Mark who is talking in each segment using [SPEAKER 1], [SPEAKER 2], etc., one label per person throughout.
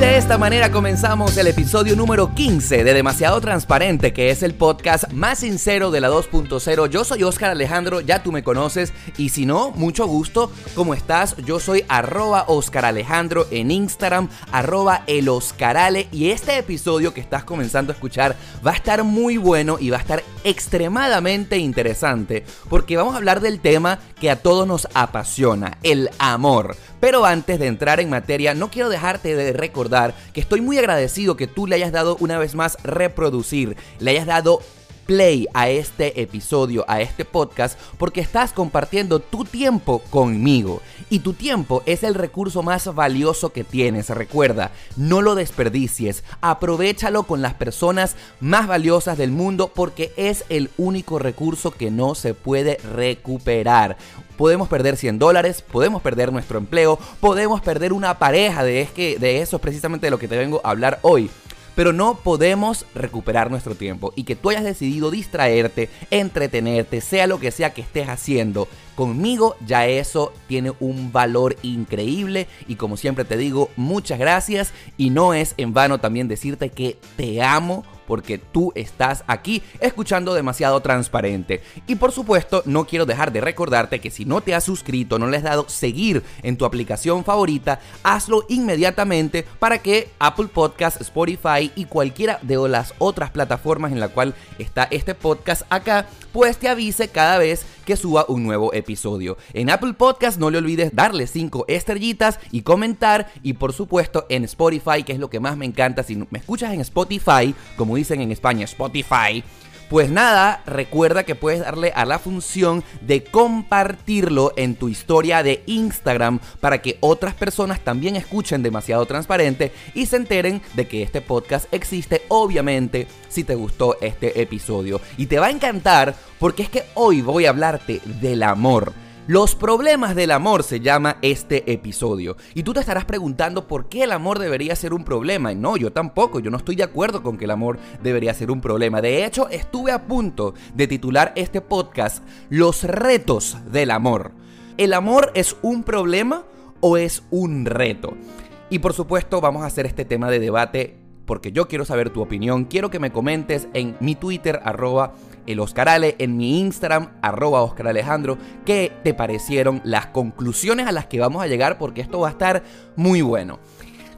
[SPEAKER 1] De esta manera comenzamos el episodio número 15 de Demasiado Transparente, que es el podcast más sincero de la 2.0. Yo soy Oscar Alejandro, ya tú me conoces, y si no, mucho gusto. ¿Cómo estás? Yo soy arroba Oscar Alejandro en Instagram, arroba el Oscarale, y este episodio que estás comenzando a escuchar va a estar muy bueno y va a estar extremadamente interesante, porque vamos a hablar del tema que a todos nos apasiona, el amor. Pero antes de entrar en materia, no quiero dejarte de recordar que estoy muy agradecido que tú le hayas dado una vez más reproducir, le hayas dado play a este episodio, a este podcast, porque estás compartiendo tu tiempo conmigo. Y tu tiempo es el recurso más valioso que tienes. Recuerda, no lo desperdicies. Aprovechalo con las personas más valiosas del mundo porque es el único recurso que no se puede recuperar podemos perder 100 dólares, podemos perder nuestro empleo, podemos perder una pareja, de, es que, de eso es precisamente de lo que te vengo a hablar hoy pero no podemos recuperar nuestro tiempo y que tú hayas decidido distraerte, entretenerte, sea lo que sea que estés haciendo. Conmigo ya eso tiene un valor increíble y como siempre te digo, muchas gracias y no es en vano también decirte que te amo porque tú estás aquí escuchando demasiado transparente. Y por supuesto, no quiero dejar de recordarte que si no te has suscrito, no le has dado seguir en tu aplicación favorita, hazlo inmediatamente para que Apple Podcast, Spotify y cualquiera de las otras plataformas en la cual está este podcast acá, pues te avise cada vez que suba un nuevo episodio. En Apple Podcast no le olvides darle 5 estrellitas y comentar y por supuesto en Spotify, que es lo que más me encanta, si me escuchas en Spotify, como dicen en España, Spotify, pues nada, recuerda que puedes darle a la función de compartirlo en tu historia de Instagram para que otras personas también escuchen demasiado transparente y se enteren de que este podcast existe, obviamente, si te gustó este episodio. Y te va a encantar porque es que hoy voy a hablarte del amor. Los problemas del amor se llama este episodio. Y tú te estarás preguntando por qué el amor debería ser un problema. Y no, yo tampoco, yo no estoy de acuerdo con que el amor debería ser un problema. De hecho, estuve a punto de titular este podcast Los retos del amor. ¿El amor es un problema o es un reto? Y por supuesto vamos a hacer este tema de debate porque yo quiero saber tu opinión. Quiero que me comentes en mi Twitter, arroba el Oscarale, en mi Instagram, arroba Oscar Alejandro, qué te parecieron las conclusiones a las que vamos a llegar, porque esto va a estar muy bueno.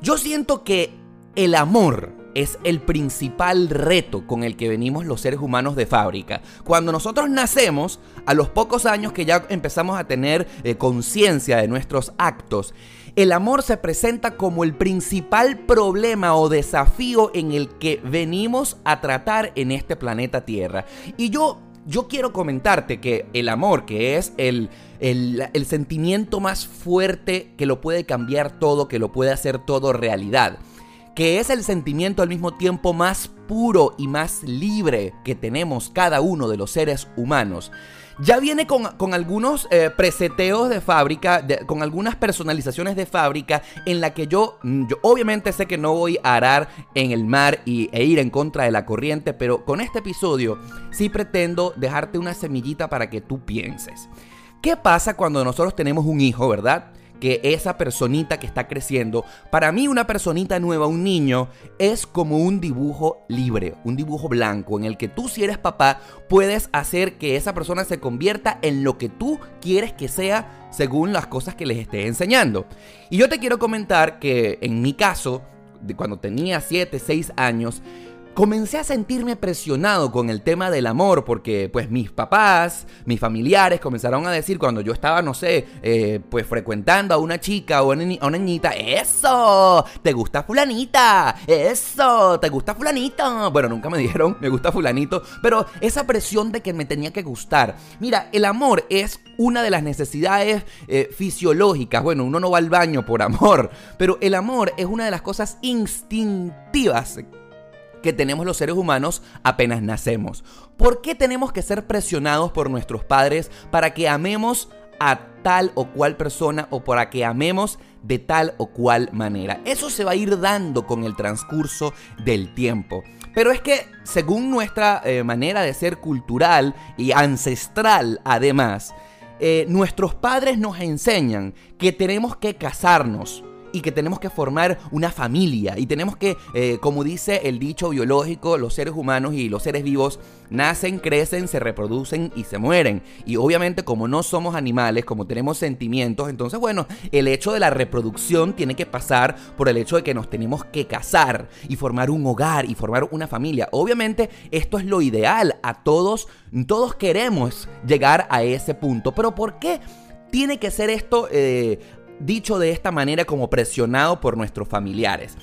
[SPEAKER 1] Yo siento que el amor es el principal reto con el que venimos los seres humanos de fábrica. Cuando nosotros nacemos, a los pocos años que ya empezamos a tener eh, conciencia de nuestros actos, el amor se presenta como el principal problema o desafío en el que venimos a tratar en este planeta Tierra. Y yo, yo quiero comentarte que el amor, que es el, el, el sentimiento más fuerte que lo puede cambiar todo, que lo puede hacer todo realidad, que es el sentimiento al mismo tiempo más puro y más libre que tenemos cada uno de los seres humanos ya viene con, algunos eh, preseteos de fábrica, con algunas personalizaciones de fábrica en la que yo, mm, yo obviamente sé que no voy a arar en el mar y, e ir en contra de la corriente, pero con este episodio sí pretendo dejarte una semillita para que tú pienses. ¿Qué pasa cuando nosotros tenemos un hijo, verdad? Que esa personita que está creciendo, para mí una personita nueva, un niño, es como un dibujo libre, un dibujo blanco, en el que tú si eres papá puedes hacer que esa persona se convierta en lo que tú quieres que sea según las cosas que les estés enseñando. Y yo te quiero comentar que en mi caso, cuando tenía 7, 6 años, comencé a sentirme presionado con el tema del amor porque pues mis papás, mis familiares comenzaron a decir cuando yo estaba, no sé, eh, pues frecuentando a una chica o a una niñita, eso, te gusta fulanita, eso, te gusta fulanito. Bueno, nunca me dijeron, me gusta fulanito, pero esa presión de que me tenía que gustar. Mira, el amor es una de las necesidades eh, fisiológicas. Bueno, uno no va al baño por amor, pero el amor es una de las cosas instintivas que tenemos los seres humanos apenas nacemos. ¿Por qué tenemos que ser presionados por nuestros padres para que amemos a tal o cual persona o para que amemos de tal o cual manera? Eso se va a ir dando con el transcurso del tiempo. Pero es que según nuestra eh, manera de ser cultural y ancestral además, eh, nuestros padres nos enseñan que tenemos que casarnos, y que tenemos que formar una familia y tenemos que, eh, como dice el dicho biológico, los seres humanos y los seres vivos nacen, crecen, se reproducen y se mueren. Y obviamente como no somos animales, como tenemos sentimientos, entonces bueno, el hecho de la reproducción tiene que pasar por el hecho de que nos tenemos que casar y formar un hogar y formar una familia. Obviamente esto es lo ideal, a todos, todos queremos llegar a ese punto, pero ¿por qué? tiene que ser esto eh, dicho de esta manera como presionado por nuestros familiares.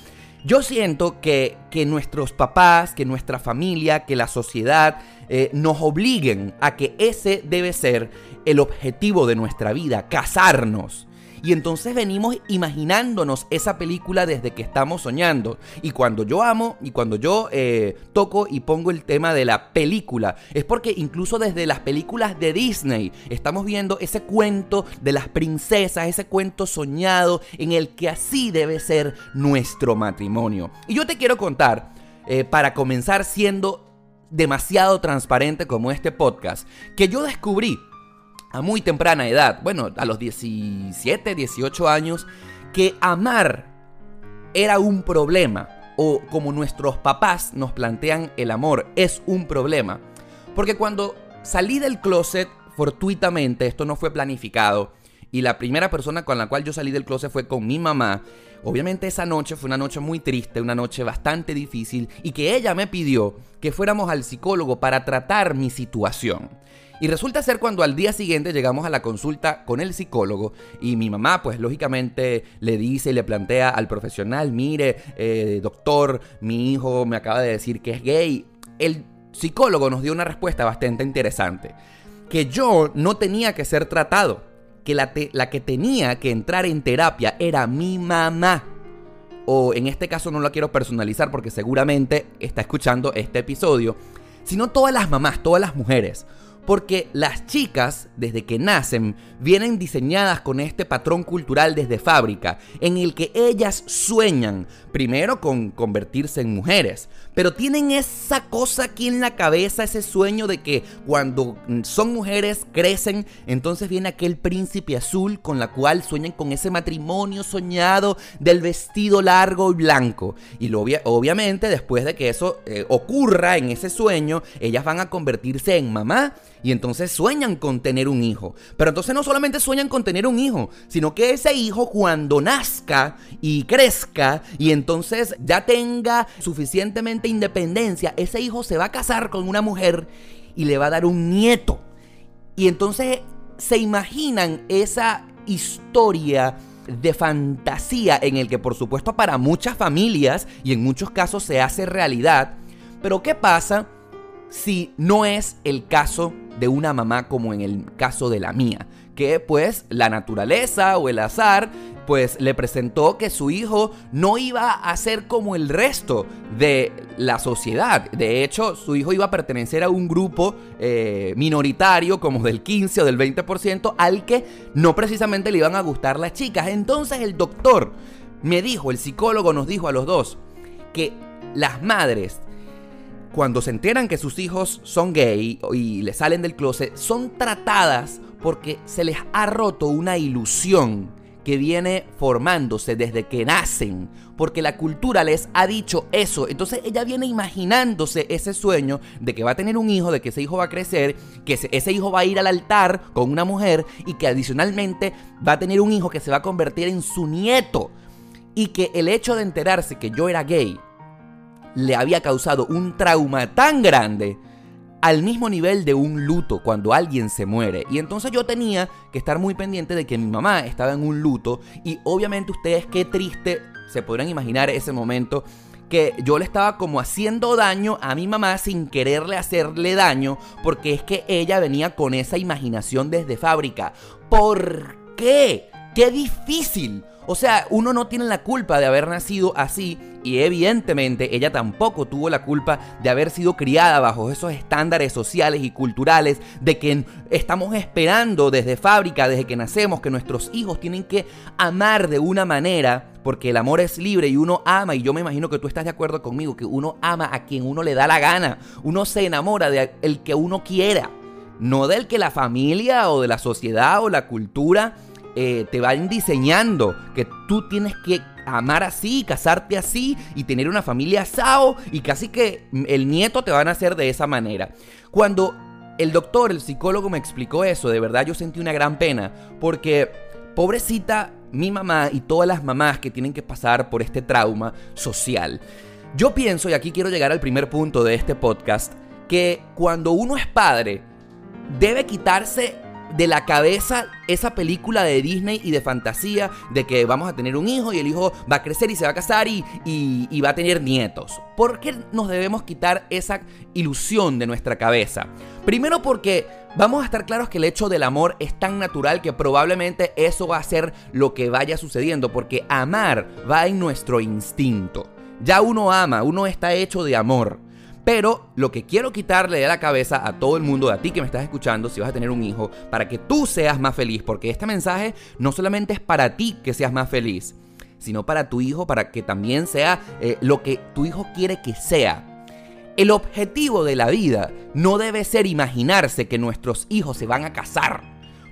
[SPEAKER 1] Yo siento que, que nuestros papás, que nuestra familia, que la sociedad eh, nos obliguen a que ese debe ser el objetivo de nuestra vida, casarnos. Y entonces venimos imaginándonos esa película desde que estamos soñando. Y cuando yo amo y cuando yo eh, toco y pongo el tema de la película, es porque incluso desde las películas de Disney estamos viendo ese cuento de las princesas, ese cuento soñado en el que así debe ser nuestro matrimonio. Y yo te quiero contar, eh, para comenzar siendo demasiado transparente como este podcast, que yo descubrí a muy temprana edad, bueno, a los 17, 18 años, que amar era un problema, o como nuestros papás nos plantean el amor, es un problema. Porque cuando salí del closet fortuitamente, esto no fue planificado, y la primera persona con la cual yo salí del closet fue con mi mamá, obviamente esa noche fue una noche muy triste, una noche bastante difícil, y que ella me pidió que fuéramos al psicólogo para tratar mi situación. Y resulta ser cuando al día siguiente llegamos a la consulta con el psicólogo y mi mamá pues lógicamente le dice y le plantea al profesional, mire, eh, doctor, mi hijo me acaba de decir que es gay. El psicólogo nos dio una respuesta bastante interesante, que yo no tenía que ser tratado, que la, la que tenía que entrar en terapia era mi mamá o en este caso no la quiero personalizar porque seguramente está escuchando este episodio, sino todas las mamás, todas las mujeres. Porque las chicas, desde que nacen, vienen diseñadas con este patrón cultural desde fábrica, en el que ellas sueñan, primero con convertirse en mujeres, pero tienen esa cosa aquí en la cabeza, ese sueño de que cuando son mujeres crecen, entonces viene aquel príncipe azul con la cual sueñan con ese matrimonio soñado del vestido largo y blanco. Y obviamente después de que eso eh, ocurra en ese sueño, ellas van a convertirse en mamá y entonces sueñan con tener un hijo. Pero entonces no solamente sueñan con tener un hijo, sino que ese hijo cuando nazca y crezca y entonces ya tenga suficientemente independencia, ese hijo se va a casar con una mujer y le va a dar un nieto. Y entonces se imaginan esa historia de fantasía en el que por supuesto para muchas familias y en muchos casos se hace realidad. Pero ¿qué pasa si no es el caso de una mamá como en el caso de la mía, que pues la naturaleza o el azar pues le presentó que su hijo no iba a ser como el resto de la sociedad. De hecho, su hijo iba a pertenecer a un grupo eh, minoritario como del 15 o del 20% al que no precisamente le iban a gustar las chicas. Entonces el doctor me dijo, el psicólogo nos dijo a los dos, que las madres cuando se enteran que sus hijos son gay y le salen del closet, son tratadas porque se les ha roto una ilusión que viene formándose desde que nacen, porque la cultura les ha dicho eso. Entonces ella viene imaginándose ese sueño de que va a tener un hijo, de que ese hijo va a crecer, que ese, hijo va a ir al altar con una mujer y que adicionalmente va a tener un hijo que se va a convertir en su nieto. Y que el hecho de enterarse que yo era gay le había causado un trauma tan grande al mismo nivel de un luto cuando alguien se muere. Y entonces yo tenía que estar muy pendiente de que mi mamá estaba en un luto y obviamente ustedes qué triste se podrán imaginar ese momento que yo le estaba como haciendo daño a mi mamá sin quererle hacerle daño porque es que ella venía con esa imaginación desde fábrica. ¿Por qué? ¡Qué difícil! O sea, uno no tiene la culpa de haber nacido así y evidentemente ella tampoco tuvo la culpa de haber sido criada bajo esos estándares sociales y culturales de que estamos esperando desde fábrica, desde que nacemos, que nuestros hijos tienen que amar de una manera, porque el amor es libre y uno ama, y yo me imagino que tú estás de acuerdo conmigo, que uno ama a quien uno le da la gana, uno se enamora de el que uno quiera, no del que la familia o de la sociedad o la cultura eh, te van diseñando que tú tienes que amar así, casarte así y tener una familia sao y casi que el nieto te van a hacer de esa manera. Cuando el doctor, el psicólogo me explicó eso, de verdad yo sentí una gran pena porque pobrecita mi mamá y todas las mamás que tienen que pasar por este trauma social. Yo pienso, y aquí quiero llegar al primer punto de este podcast, que cuando uno es padre, debe quitarse de la cabeza esa película de Disney y de fantasía de que vamos a tener un hijo y el hijo va a crecer y se va a casar y, y, va a tener nietos. ¿Por qué nos debemos quitar esa ilusión de nuestra cabeza? Primero porque vamos a estar claros que el hecho del amor es tan natural que probablemente eso va a ser lo que vaya sucediendo porque amar va en nuestro instinto. Ya uno ama, uno está hecho de amor. Pero lo que quiero quitarle de la cabeza a todo el mundo, a ti que me estás escuchando, si vas a tener un hijo, para que tú seas más feliz, porque este mensaje no solamente es para ti que seas más feliz, sino para tu hijo, para que también sea eh, lo que tu hijo quiere que sea. El objetivo de la vida no debe ser imaginarse que nuestros hijos se van a casar,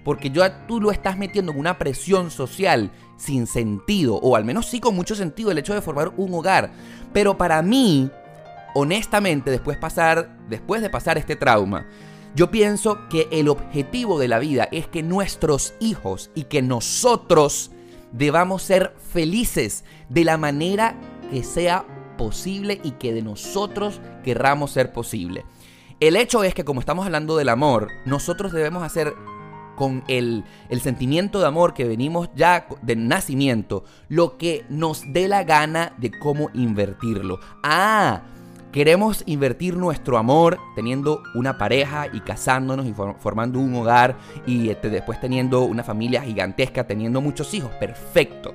[SPEAKER 1] porque ya tú lo estás metiendo en una presión social sin sentido, o al menos sí con mucho sentido el hecho de formar un hogar. Pero para mí, honestamente, después, pasar, después de pasar este trauma, yo pienso que el objetivo de la vida es que nuestros hijos y que nosotros debamos ser felices de la manera que sea posible y que de nosotros querramos ser posible. El hecho es que como estamos hablando del amor, nosotros debemos hacer con el, sentimiento de amor que venimos ya de nacimiento, lo que nos dé la gana de cómo invertirlo. Ah, Queremos invertir nuestro amor teniendo una pareja y casándonos y formando un hogar y este, después teniendo una familia gigantesca, teniendo muchos hijos. Perfecto.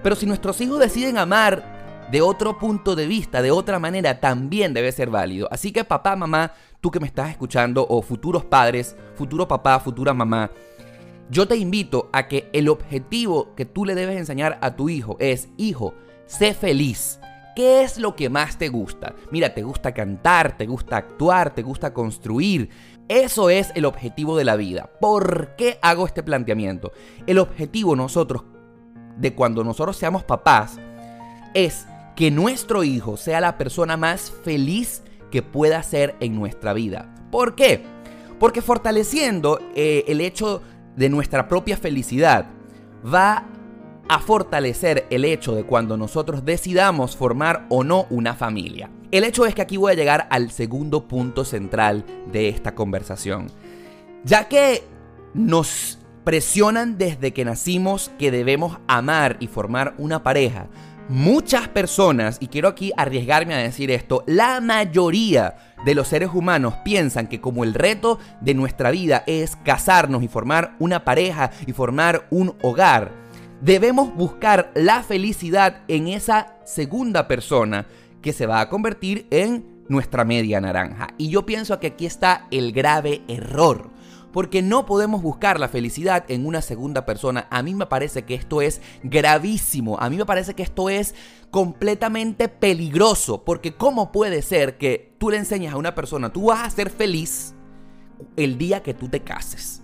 [SPEAKER 1] Pero si nuestros hijos deciden amar de otro punto de vista, de otra manera, también debe ser válido. Así que papá, mamá, tú que me estás escuchando, o futuros padres, futuro papá, futura mamá, yo te invito a que el objetivo que tú le debes enseñar a tu hijo es, hijo, sé feliz. ¿Qué es lo que más te gusta? Mira, te gusta cantar, te gusta actuar, te gusta construir. Eso es el objetivo de la vida. ¿Por qué hago este planteamiento? El objetivo nosotros, de cuando nosotros seamos papás, es que nuestro hijo sea la persona más feliz que pueda ser en nuestra vida. ¿Por qué? Porque fortaleciendo eh, el hecho de nuestra propia felicidad va a fortalecer el hecho de cuando nosotros decidamos formar o no una familia. El hecho es que aquí voy a llegar al segundo punto central de esta conversación. Ya que nos presionan desde que nacimos que debemos amar y formar una pareja, muchas personas, y quiero aquí arriesgarme a decir esto, la mayoría de los seres humanos piensan que como el reto de nuestra vida es casarnos y formar una pareja y formar un hogar, debemos buscar la felicidad en esa segunda persona que se va a convertir en nuestra media naranja. Y yo pienso que aquí está el grave error. Porque no podemos buscar la felicidad en una segunda persona. A mí me parece que esto es gravísimo. A mí me parece que esto es completamente peligroso. Porque ¿cómo puede ser que tú le enseñes a una persona, tú vas a ser feliz el día que tú te cases?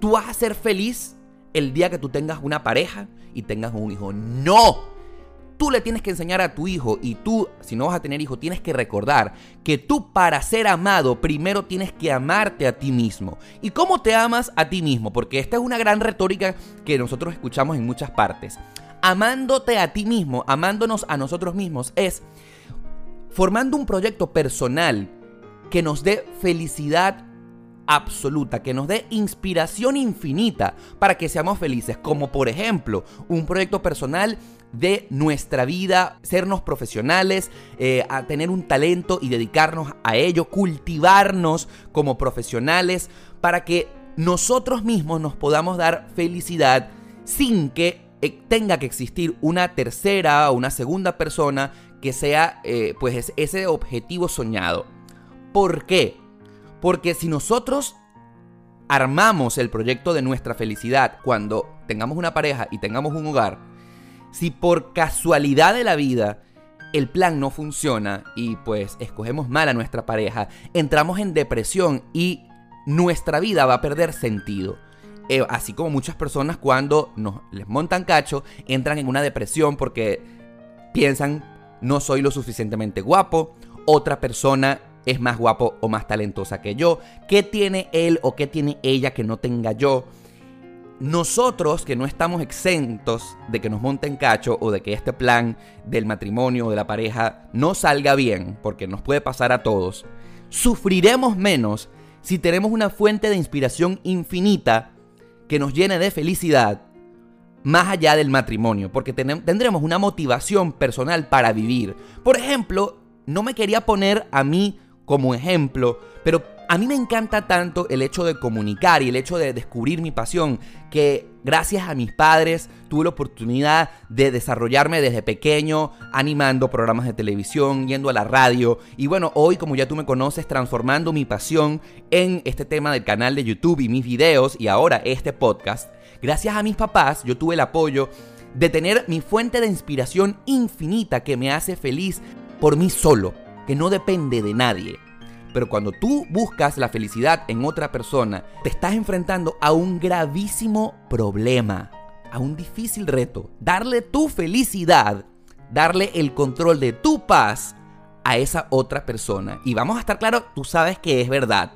[SPEAKER 1] Tú vas a ser feliz el día que tú tengas una pareja y tengas un hijo. No. Tú le tienes que enseñar a tu hijo y tú, si no vas a tener hijo, tienes que recordar que tú para ser amado primero tienes que amarte a ti mismo. ¿Y cómo te amas a ti mismo? Porque esta es una gran retórica que nosotros escuchamos en muchas partes. Amándote a ti mismo, amándonos a nosotros mismos, es formando un proyecto personal que nos dé felicidad absoluta, que nos dé inspiración infinita para que seamos felices, como por ejemplo un proyecto personal de nuestra vida, sernos profesionales, eh, a tener un talento y dedicarnos a ello, cultivarnos como profesionales para que nosotros mismos nos podamos dar felicidad sin que eh, tenga que existir una tercera o una segunda persona que sea eh, pues ese objetivo soñado. ¿Por qué? Porque si nosotros armamos el proyecto de nuestra felicidad cuando tengamos una pareja y tengamos un hogar, si por casualidad de la vida el plan no funciona y pues escogemos mal a nuestra pareja, entramos en depresión y nuestra vida va a perder sentido. Eh, así como muchas personas cuando nos, les montan cacho, entran en una depresión porque piensan no soy lo suficientemente guapo, otra persona es más guapo o más talentosa que yo, qué tiene él o qué tiene ella que no tenga yo. Nosotros que no estamos exentos de que nos monten cacho o de que este plan del matrimonio o de la pareja no salga bien, porque nos puede pasar a todos, sufriremos menos si tenemos una fuente de inspiración infinita que nos llene de felicidad más allá del matrimonio, porque tendremos una motivación personal para vivir. Por ejemplo, no me quería poner a mí como ejemplo, pero a mí me encanta tanto el hecho de comunicar y el hecho de descubrir mi pasión, que gracias a mis padres tuve la oportunidad de desarrollarme desde pequeño, animando programas de televisión, yendo a la radio y bueno, hoy como ya tú me conoces, transformando mi pasión en este tema del canal de YouTube y mis videos y ahora este podcast. Gracias a mis papás yo tuve el apoyo de tener mi fuente de inspiración infinita que me hace feliz por mí solo, que no depende de nadie. Pero cuando tú buscas la felicidad en otra persona, te estás enfrentando a un gravísimo problema, a un difícil reto. Darle tu felicidad, darle el control de tu paz a esa otra persona. Y vamos a estar claros, tú sabes que es verdad.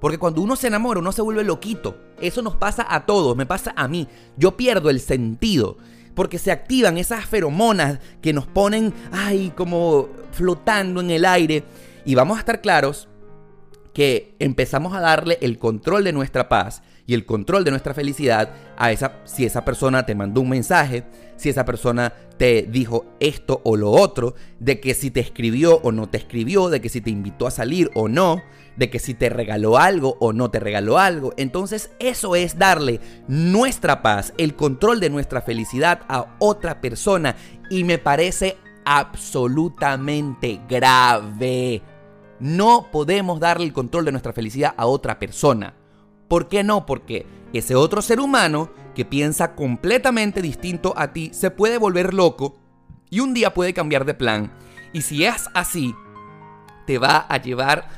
[SPEAKER 1] Porque cuando uno se enamora, uno se vuelve loquito. Eso nos pasa a todos, me pasa a mí. Yo pierdo el sentido. Porque se activan esas feromonas que nos ponen, ay, como flotando en el aire. Y vamos a estar claros que empezamos a darle el control de nuestra paz y el control de nuestra felicidad a esa, si esa persona te mandó un mensaje, si esa persona te dijo esto o lo otro, de que si te escribió o no te escribió, de que si te invitó a salir o no, de que si te regaló algo o no te regaló algo. Entonces eso es darle nuestra paz, el control de nuestra felicidad a otra persona y me parece absolutamente grave. No podemos darle el control de nuestra felicidad a otra persona. ¿Por qué no? Porque ese otro ser humano que piensa completamente distinto a ti se puede volver loco y un día puede cambiar de plan. Y si es así, te va a llevar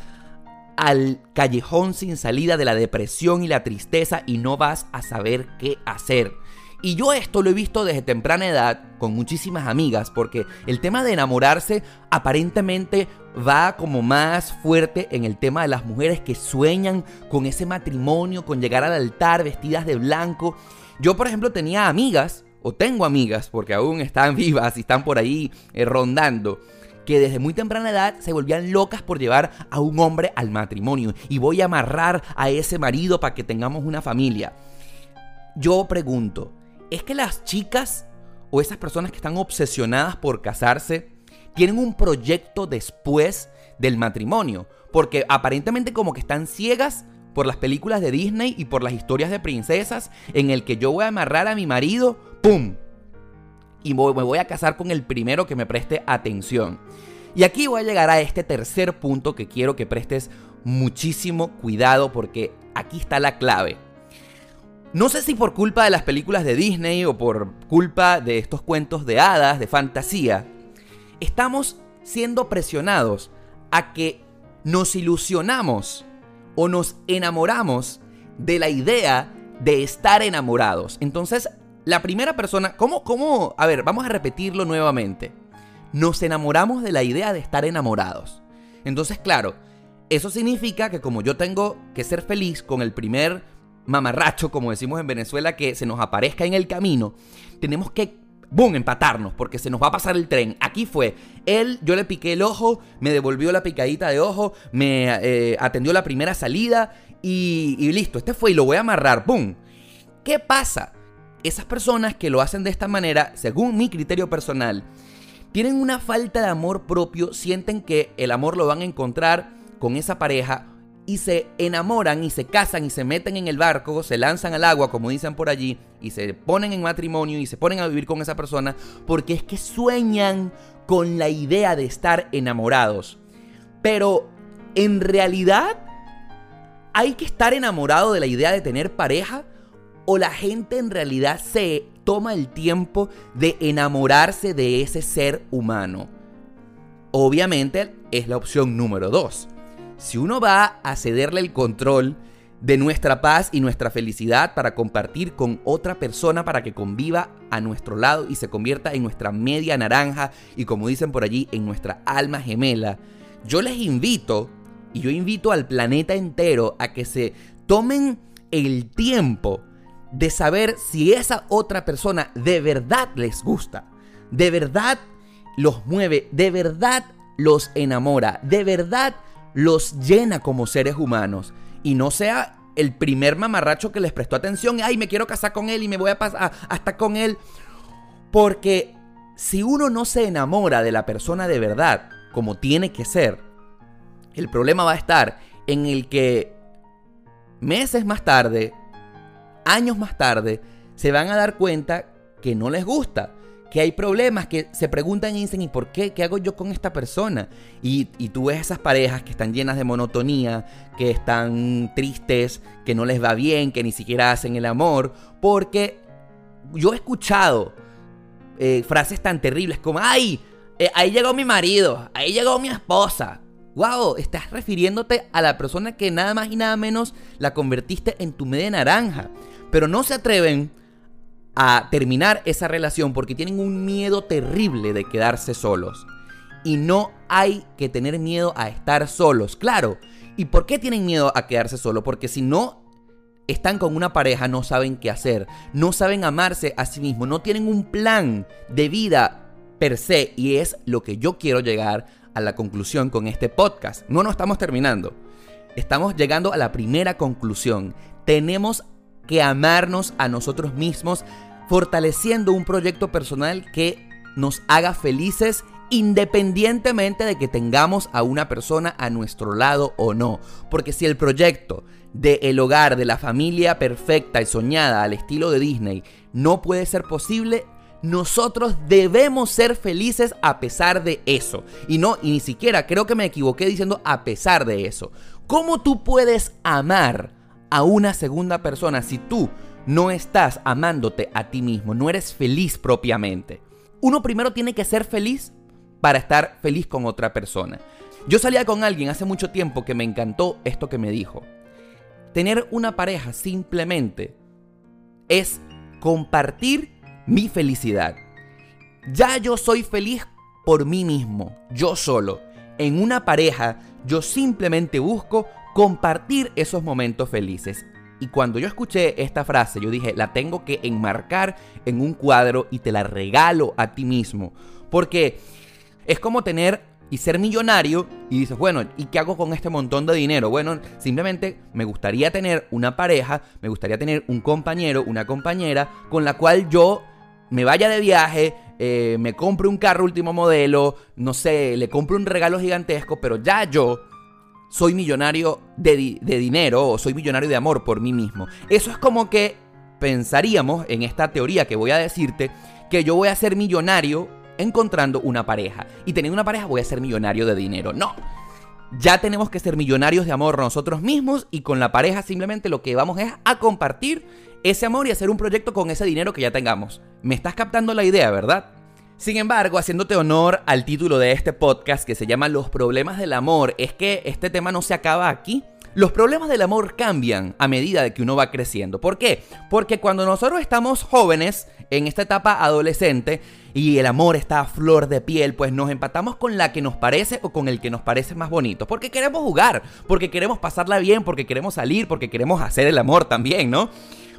[SPEAKER 1] al callejón sin salida de la depresión y la tristeza y no vas a saber qué hacer. Y yo esto lo he visto desde temprana edad con muchísimas amigas, porque el tema de enamorarse aparentemente va como más fuerte en el tema de las mujeres que sueñan con ese matrimonio, con llegar al altar vestidas de blanco. Yo, por ejemplo, tenía amigas, o tengo amigas, porque aún están vivas y están por ahí eh, rondando, que desde muy temprana edad se volvían locas por llevar a un hombre al matrimonio. Y voy a amarrar a ese marido para que tengamos una familia. Yo pregunto, ¿es que las chicas o esas personas que están obsesionadas por casarse tienen un proyecto después del matrimonio. Porque aparentemente como que están ciegas por las películas de Disney y por las historias de princesas en el que yo voy a amarrar a mi marido, ¡pum! Y me voy a casar con el primero que me preste atención. Y aquí voy a llegar a este tercer punto que quiero que prestes muchísimo cuidado porque aquí está la clave. No sé si por culpa de las películas de Disney o por culpa de estos cuentos de hadas, de fantasía, estamos siendo presionados a que nos ilusionamos o nos enamoramos de la idea de estar enamorados. Entonces, la primera persona, ¿cómo, cómo? A ver, vamos a repetirlo nuevamente. Nos enamoramos de la idea de estar enamorados. Entonces, claro, eso significa que como yo tengo que ser feliz con el primer mamarracho, como decimos en Venezuela, que se nos aparezca en el camino, tenemos que boom, empatarnos, porque se nos va a pasar el tren. Aquí fue, él, yo le piqué el ojo, me devolvió la picadita de ojo, me eh, atendió la primera salida y, y listo, este fue y lo voy a amarrar, boom. ¿Qué pasa? Esas personas que lo hacen de esta manera, según mi criterio personal, tienen una falta de amor propio, sienten que el amor lo van a encontrar con esa pareja y se enamoran y se casan y se meten en el barco, se lanzan al agua, como dicen por allí, y se ponen en matrimonio y se ponen a vivir con esa persona porque es que sueñan con la idea de estar enamorados. Pero en realidad hay que estar enamorado de la idea de tener pareja o la gente en realidad se toma el tiempo de enamorarse de ese ser humano. Obviamente es la opción número dos si uno va a cederle el control de nuestra paz y nuestra felicidad para compartir con otra persona para que conviva a nuestro lado y se convierta en nuestra media naranja y como dicen por allí, en nuestra alma gemela, yo les invito y yo invito al planeta entero a que se tomen el tiempo de saber si esa otra persona de verdad les gusta, de verdad los mueve, de verdad los enamora, de verdad los llena como seres humanos y no sea el primer mamarracho que les prestó atención, ay, me quiero casar con él y me voy a pasar hasta con él. Porque si uno no se enamora de la persona de verdad, como tiene que ser, el problema va a estar en el que meses más tarde, años más tarde, se van a dar cuenta que no les gusta que hay problemas, que se preguntan y dicen, ¿y por qué? ¿Qué hago yo con esta persona? Y, tú ves esas parejas que están llenas de monotonía, que están tristes, que no les va bien, que ni siquiera hacen el amor, porque yo he escuchado eh, frases tan terribles como, ¡ay! Eh, ahí llegó mi marido, ahí llegó mi esposa. ¡Wow! Estás refiriéndote a la persona que nada más y nada menos la convertiste en tu media naranja. Pero no se atreven a terminar esa relación porque tienen un miedo terrible de quedarse solos. Y no hay que tener miedo a estar solos, claro. ¿Y por qué tienen miedo a quedarse solos? Porque si no están con una pareja, no saben qué hacer, no saben amarse a sí mismos, no tienen un plan de vida per se. Y es lo que yo quiero llegar a la conclusión con este podcast. No nos estamos terminando. Estamos llegando a la primera conclusión. Tenemos que amarnos a nosotros mismos fortaleciendo un proyecto personal que nos haga felices independientemente de que tengamos a una persona a nuestro lado o no. Porque si el proyecto de el hogar, de la familia perfecta y soñada al estilo de Disney no puede ser posible, nosotros debemos ser felices a pesar de eso. Y no, y ni siquiera creo que me equivoqué diciendo a pesar de eso. ¿Cómo tú puedes amar a una segunda persona si tú no estás amándote a ti mismo, no eres feliz propiamente. Uno primero tiene que ser feliz para estar feliz con otra persona. Yo salía con alguien hace mucho tiempo que me encantó esto que me dijo. Tener una pareja simplemente es compartir mi felicidad. Ya yo soy feliz por mí mismo, yo solo. En una pareja yo simplemente busco compartir esos momentos felices. Y cuando yo escuché esta frase, yo dije, la tengo que enmarcar en un cuadro y te la regalo a ti mismo. Porque es como tener y ser millonario y dices, bueno, ¿y qué hago con este montón de dinero? Bueno, simplemente me gustaría tener una pareja, me gustaría tener un compañero, una compañera con la cual yo me vaya de viaje, eh, me compre un carro último modelo, no sé, le compre un regalo gigantesco, pero ya yo soy millonario de, dinero o soy millonario de amor por mí mismo. Eso es como que pensaríamos en esta teoría que voy a decirte que yo voy a ser millonario encontrando una pareja. Y teniendo una pareja voy a ser millonario de dinero. No. Ya tenemos que ser millonarios de amor nosotros mismos y con la pareja simplemente lo que vamos es a compartir ese amor y hacer un proyecto con ese dinero que ya tengamos. Me estás captando la idea, ¿verdad? Sin embargo, haciéndote honor al título de este podcast que se llama Los problemas del amor, es que este tema no se acaba aquí. Los problemas del amor cambian a medida de que uno va creciendo. ¿Por qué? Porque cuando nosotros estamos jóvenes, en esta etapa adolescente, y el amor está a flor de piel, pues nos empatamos con la que nos parece o con el que nos parece más bonito. Porque queremos jugar, porque queremos pasarla bien, porque queremos salir, porque queremos hacer el amor también, ¿no?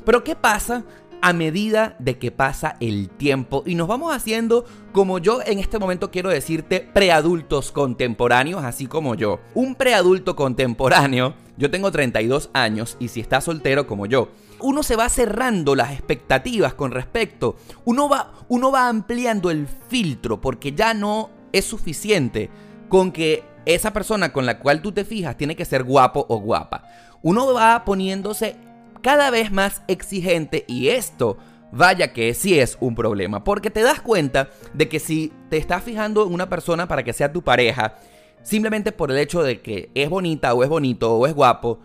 [SPEAKER 1] Pero ¿qué pasa a medida de que pasa el tiempo y nos vamos haciendo, como yo en este momento quiero decirte, preadultos contemporáneos, así como yo. Un preadulto contemporáneo, yo tengo 32 años y si estás soltero como yo, uno se va cerrando las expectativas con respecto, uno va, uno va ampliando el filtro porque ya no es suficiente con que esa persona con la cual tú te fijas tiene que ser guapo o guapa. Uno va poniéndose cada vez más exigente y esto, vaya que sí es un problema, porque te das cuenta de que si te estás fijando en una persona para que sea tu pareja, simplemente por el hecho de que es bonita o es bonito o es guapo,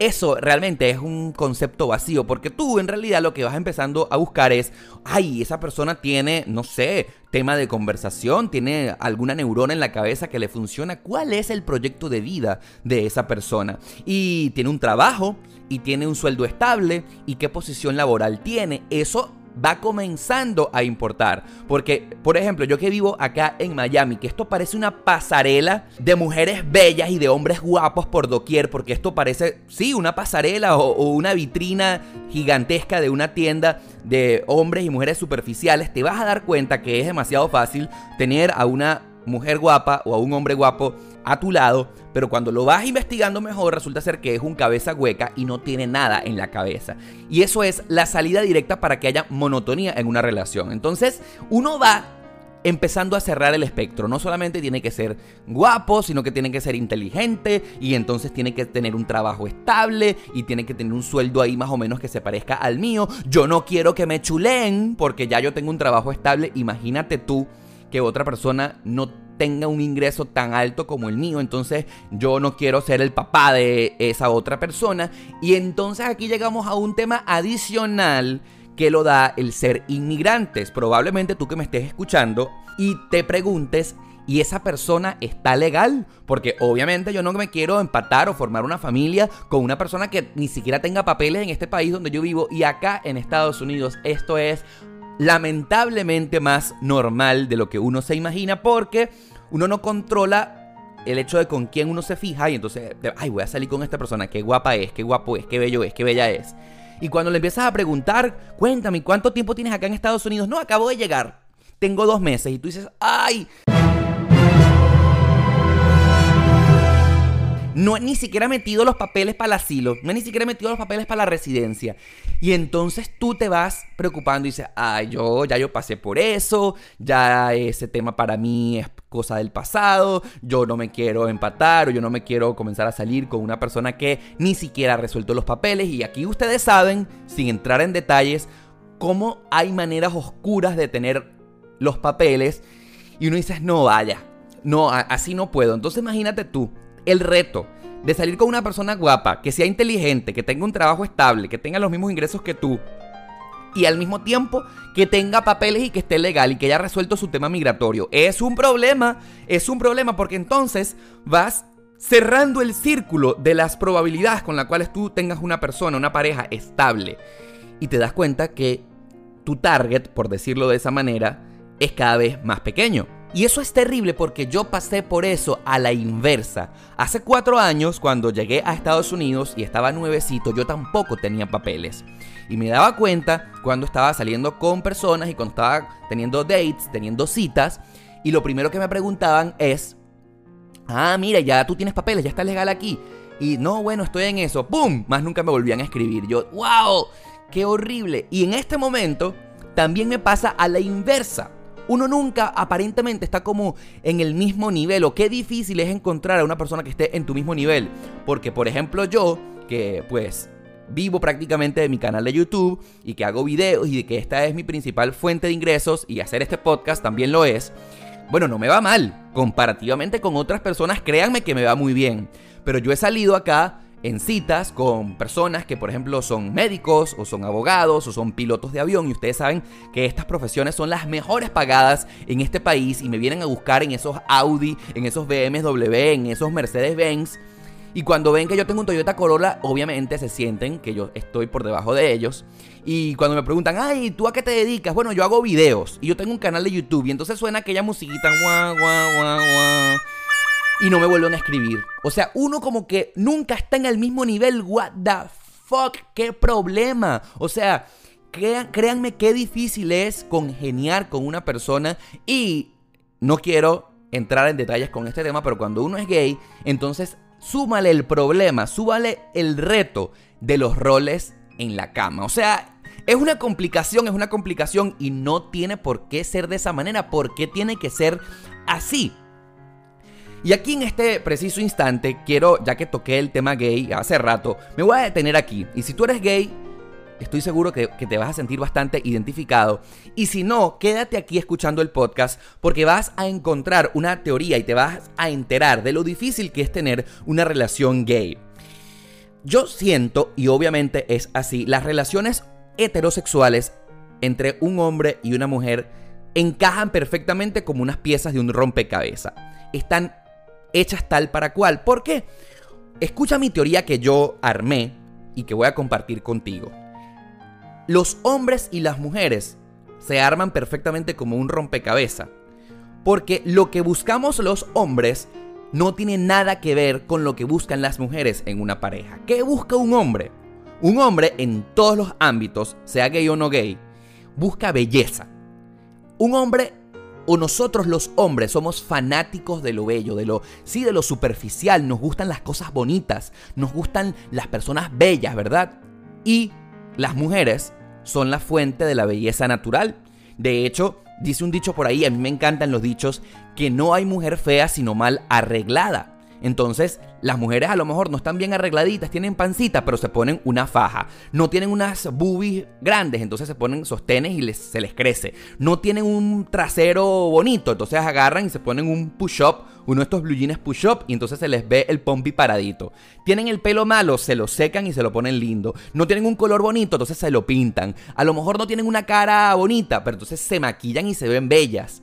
[SPEAKER 1] eso realmente es un concepto vacío, porque tú en realidad lo que vas empezando a buscar es, ay, esa persona tiene, no sé, tema de conversación, tiene alguna neurona en la cabeza que le funciona, cuál es el proyecto de vida de esa persona. Y tiene un trabajo, y tiene un sueldo estable, y qué posición laboral tiene. Eso va comenzando a importar. Porque, por ejemplo, yo que vivo acá en Miami, que esto parece una pasarela de mujeres bellas y de hombres guapos por doquier, porque esto parece, sí, una pasarela o, una vitrina gigantesca de una tienda de hombres y mujeres superficiales, te vas a dar cuenta que es demasiado fácil tener a una mujer guapa o a un hombre guapo a tu lado, pero cuando lo vas investigando mejor resulta ser que es un cabeza hueca y no tiene nada en la cabeza. Y eso es la salida directa para que haya monotonía en una relación. Entonces uno va empezando a cerrar el espectro. No solamente tiene que ser guapo, sino que tiene que ser inteligente y entonces tiene que tener un trabajo estable y tiene que tener un sueldo ahí más o menos que se parezca al mío. Yo no quiero que me chulen porque ya yo tengo un trabajo estable. Imagínate tú que otra persona no tenga un ingreso tan alto como el mío, entonces yo no quiero ser el papá de esa otra persona. Y entonces aquí llegamos a un tema adicional que lo da el ser inmigrantes. Probablemente tú que me estés escuchando y te preguntes, ¿y esa persona está legal? Porque obviamente yo no me quiero empatar o formar una familia con una persona que ni siquiera tenga papeles en este país donde yo vivo y acá en Estados Unidos esto es lamentablemente más normal de lo que uno se imagina porque uno no controla el hecho de con quién uno se fija y entonces, ay, voy a salir con esta persona, qué guapa es, qué guapo es, qué bello es, qué bella es. Y cuando le empiezas a preguntar, cuéntame, ¿cuánto tiempo tienes acá en Estados Unidos? No, acabo de llegar. Tengo dos meses. Y tú dices, ay, No ni siquiera metido los papeles para el asilo. No ni siquiera metido los papeles para la residencia. Y entonces tú te vas preocupando y dices, ay, yo ya yo pasé por eso. Ya ese tema para mí es cosa del pasado. Yo no me quiero empatar o yo no me quiero comenzar a salir con una persona que ni siquiera ha resuelto los papeles. Y aquí ustedes saben, sin entrar en detalles, cómo hay maneras oscuras de tener los papeles. Y uno dice, no vaya. No, así no puedo. Entonces imagínate tú, el reto de salir con una persona guapa, que sea inteligente, que tenga un trabajo estable, que tenga los mismos ingresos que tú, y al mismo tiempo que tenga papeles y que esté legal y que haya resuelto su tema migratorio. Es un problema, es un problema porque entonces vas cerrando el círculo de las probabilidades con las cuales tú tengas una persona, una pareja estable. Y te das cuenta que tu target, por decirlo de esa manera, es cada vez más pequeño. Y eso es terrible porque yo pasé por eso a la inversa. Hace cuatro años, cuando llegué a Estados Unidos y estaba nuevecito, yo tampoco tenía papeles. Y me daba cuenta cuando estaba saliendo con personas y cuando estaba teniendo dates, teniendo citas. Y lo primero que me preguntaban es, ah, mira, ya tú tienes papeles, ya estás legal aquí. Y no, bueno, estoy en eso. ¡Pum! Más nunca me volvían a escribir. Yo, wow, qué horrible. Y en este momento también me pasa a la inversa uno nunca aparentemente está como en el mismo nivel o qué difícil es encontrar a una persona que esté en tu mismo nivel. Porque por ejemplo yo, que pues vivo prácticamente de mi canal de YouTube y que hago videos y de que esta es mi principal fuente de ingresos y hacer este podcast también lo es, bueno, no me va mal. Comparativamente con otras personas, créanme que me va muy bien. Pero yo he salido acá en citas con personas que por ejemplo son médicos o son abogados o son pilotos de avión y ustedes saben que estas profesiones son las mejores pagadas en este país y me vienen a buscar en esos Audi, en esos BMW, en esos Mercedes Benz y cuando ven que yo tengo un Toyota Corolla, obviamente se sienten que yo estoy por debajo de ellos. Y cuando me preguntan, ay, ¿tú a qué te dedicas? Bueno, yo hago videos y yo tengo un canal de YouTube y entonces suena aquella musiquita, guau, guau, guau, guau y no me vuelven a escribir. O sea, uno como que nunca está en el mismo nivel. What the fuck? ¿Qué problema? O sea, créanme qué difícil es congeniar con una persona y no quiero entrar en detalles con este tema, pero cuando uno es gay, entonces súmale el problema, súmale el reto de los roles en la cama. O sea, es una complicación, es una complicación y no tiene por qué ser de esa manera, ¿por qué tiene que ser así? Y aquí en este preciso instante quiero, ya que toqué el tema gay hace rato, me voy a detener aquí. Y si tú eres gay, estoy seguro que, te vas a sentir bastante identificado. Y si no, quédate aquí escuchando el podcast porque vas a encontrar una teoría y te vas a enterar de lo difícil que es tener una relación gay. Yo siento, y obviamente es así, las relaciones heterosexuales entre un hombre y una mujer encajan perfectamente como unas piezas de un rompecabezas. Están hechas tal para cual. ¿Por qué? Escucha mi teoría que yo armé y que voy a compartir contigo. Los hombres y las mujeres se arman perfectamente como un rompecabezas. Porque lo que buscamos los hombres no tiene nada que ver con lo que buscan las mujeres en una pareja. ¿Qué busca un hombre? Un hombre en todos los ámbitos, sea gay o no gay, busca belleza. Un hombre o nosotros los hombres somos fanáticos de lo bello, de lo sí de lo superficial, nos gustan las cosas bonitas, nos gustan las personas bellas, ¿verdad? Y las mujeres son la fuente de la belleza natural. De hecho, dice un dicho por ahí, a mí me encantan los dichos, que no hay mujer fea sino mal arreglada. Entonces, las mujeres a lo mejor no están bien arregladitas, tienen pancita, pero se ponen una faja. No tienen unas boobies grandes, entonces se ponen sostenes y se les crece. No tienen un trasero bonito, entonces agarran y se ponen un push-up, uno de estos blue jeans push-up, y entonces se les ve el pompi paradito. Tienen el pelo malo, se lo secan y se lo ponen lindo. No tienen un color bonito, entonces se lo pintan. A lo mejor no tienen una cara bonita, pero entonces se maquillan y se ven bellas.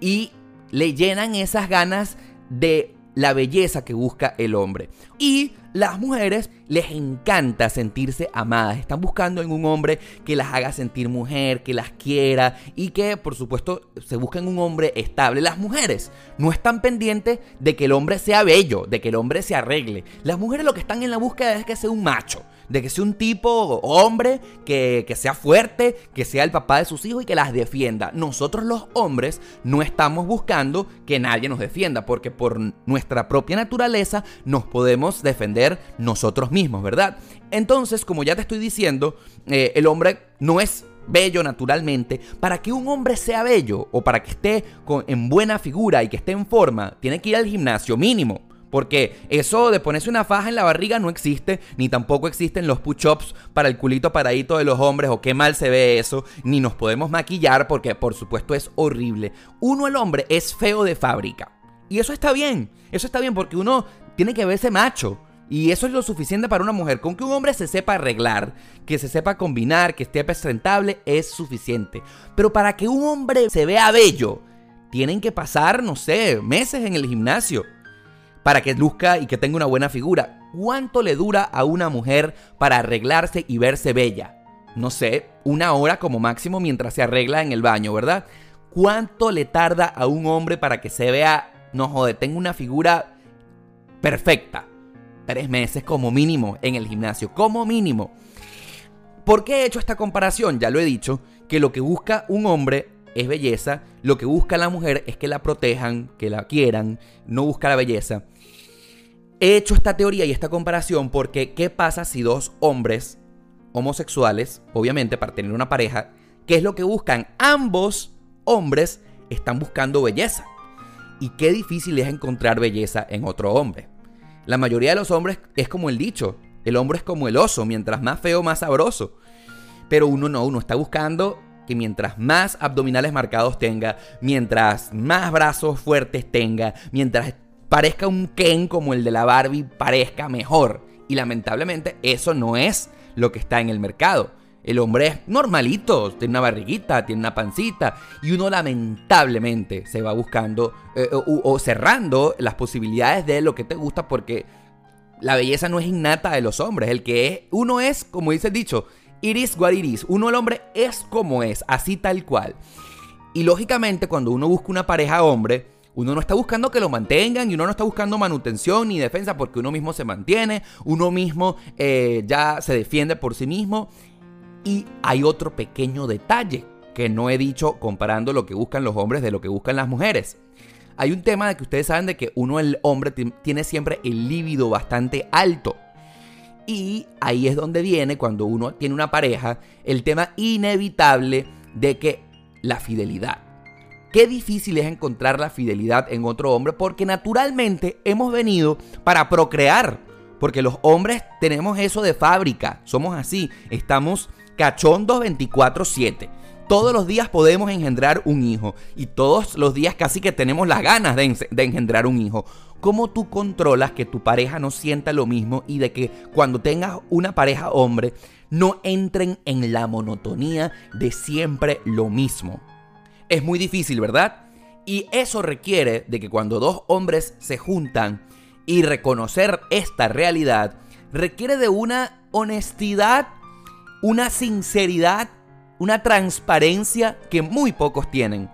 [SPEAKER 1] Y le llenan esas ganas de la belleza que busca el hombre. Y las mujeres les encanta sentirse amadas. Están buscando en un hombre que las haga sentir mujer, que las quiera y que por supuesto se busquen un hombre estable. Las mujeres no están pendientes de que el hombre sea bello, de que el hombre se arregle. Las mujeres lo que están en la búsqueda es que sea un macho de que sea un tipo hombre, que, que, sea fuerte, que sea el papá de sus hijos y que las defienda. Nosotros los hombres no estamos buscando que nadie nos defienda, porque por nuestra propia naturaleza nos podemos defender nosotros mismos, ¿verdad? Entonces, como ya te estoy diciendo, eh, el hombre no es bello naturalmente, para que un hombre sea bello o para que esté con, en buena figura y que esté en forma, tiene que ir al gimnasio mínimo. Porque eso de ponerse una faja en la barriga no existe, ni tampoco existen los push-ups para el culito paradito de los hombres, o qué mal se ve eso, ni nos podemos maquillar porque por supuesto es horrible. Uno el hombre es feo de fábrica. Y eso está bien, eso está bien porque uno tiene que verse macho. Y eso es lo suficiente para una mujer. Con que un hombre se sepa arreglar, que se sepa combinar, que esté presentable, es suficiente. Pero para que un hombre se vea bello, tienen que pasar, no sé, meses en el gimnasio para que luzca y que tenga una buena figura. ¿Cuánto le dura a una mujer para arreglarse y verse bella? No sé, una hora como máximo mientras se arregla en el baño, ¿verdad? ¿Cuánto le tarda a un hombre para que se vea, no jode, tenga una figura perfecta? Tres meses como mínimo en el gimnasio, como mínimo. ¿Por qué he hecho esta comparación? Ya lo he dicho, que lo que busca un hombre es belleza, lo que busca la mujer es que la protejan, que la quieran, no busca la belleza. He hecho esta teoría y esta comparación porque ¿qué pasa si dos hombres homosexuales, obviamente para tener una pareja, qué es lo que buscan? Ambos hombres están buscando belleza. Y qué difícil es encontrar belleza en otro hombre. La mayoría de los hombres es como el dicho, el hombre es como el oso, mientras más feo, más sabroso. Pero uno no, uno está buscando que mientras más abdominales marcados tenga, mientras más brazos fuertes tenga, mientras parezca un Ken como el de la Barbie, parezca mejor. Y lamentablemente eso no es lo que está en el mercado. El hombre es normalito, tiene una barriguita, tiene una pancita y uno lamentablemente se va buscando eh, o, cerrando las posibilidades de lo que te gusta porque la belleza no es innata de los hombres. El que es, uno es, como dice el dicho, iris what it Uno el hombre es como es, así tal cual. Y lógicamente cuando uno busca una pareja hombre, uno no está buscando que lo mantengan y uno no está buscando manutención ni defensa porque uno mismo se mantiene, uno mismo eh, ya se defiende por sí mismo. Y hay otro pequeño detalle que no he dicho comparando lo que buscan los hombres de lo que buscan las mujeres. Hay un tema de que ustedes saben de que uno, el hombre, tiene siempre el líbido bastante alto. Y ahí es donde viene, cuando uno tiene una pareja, el tema inevitable de que la fidelidad. Qué difícil es encontrar la fidelidad en otro hombre porque naturalmente hemos venido para procrear. Porque los hombres tenemos eso de fábrica, somos así, estamos cachondos 24/7. Todos los días podemos engendrar un hijo y todos los días casi que tenemos las ganas de, engendrar un hijo. ¿Cómo tú controlas que tu pareja no sienta lo mismo y de que cuando tengas una pareja hombre no entren en la monotonía de siempre lo mismo? Es muy difícil, ¿verdad? Y eso requiere de que cuando dos hombres se juntan y reconocer esta realidad, requiere de una honestidad, una sinceridad, una transparencia que muy pocos tienen.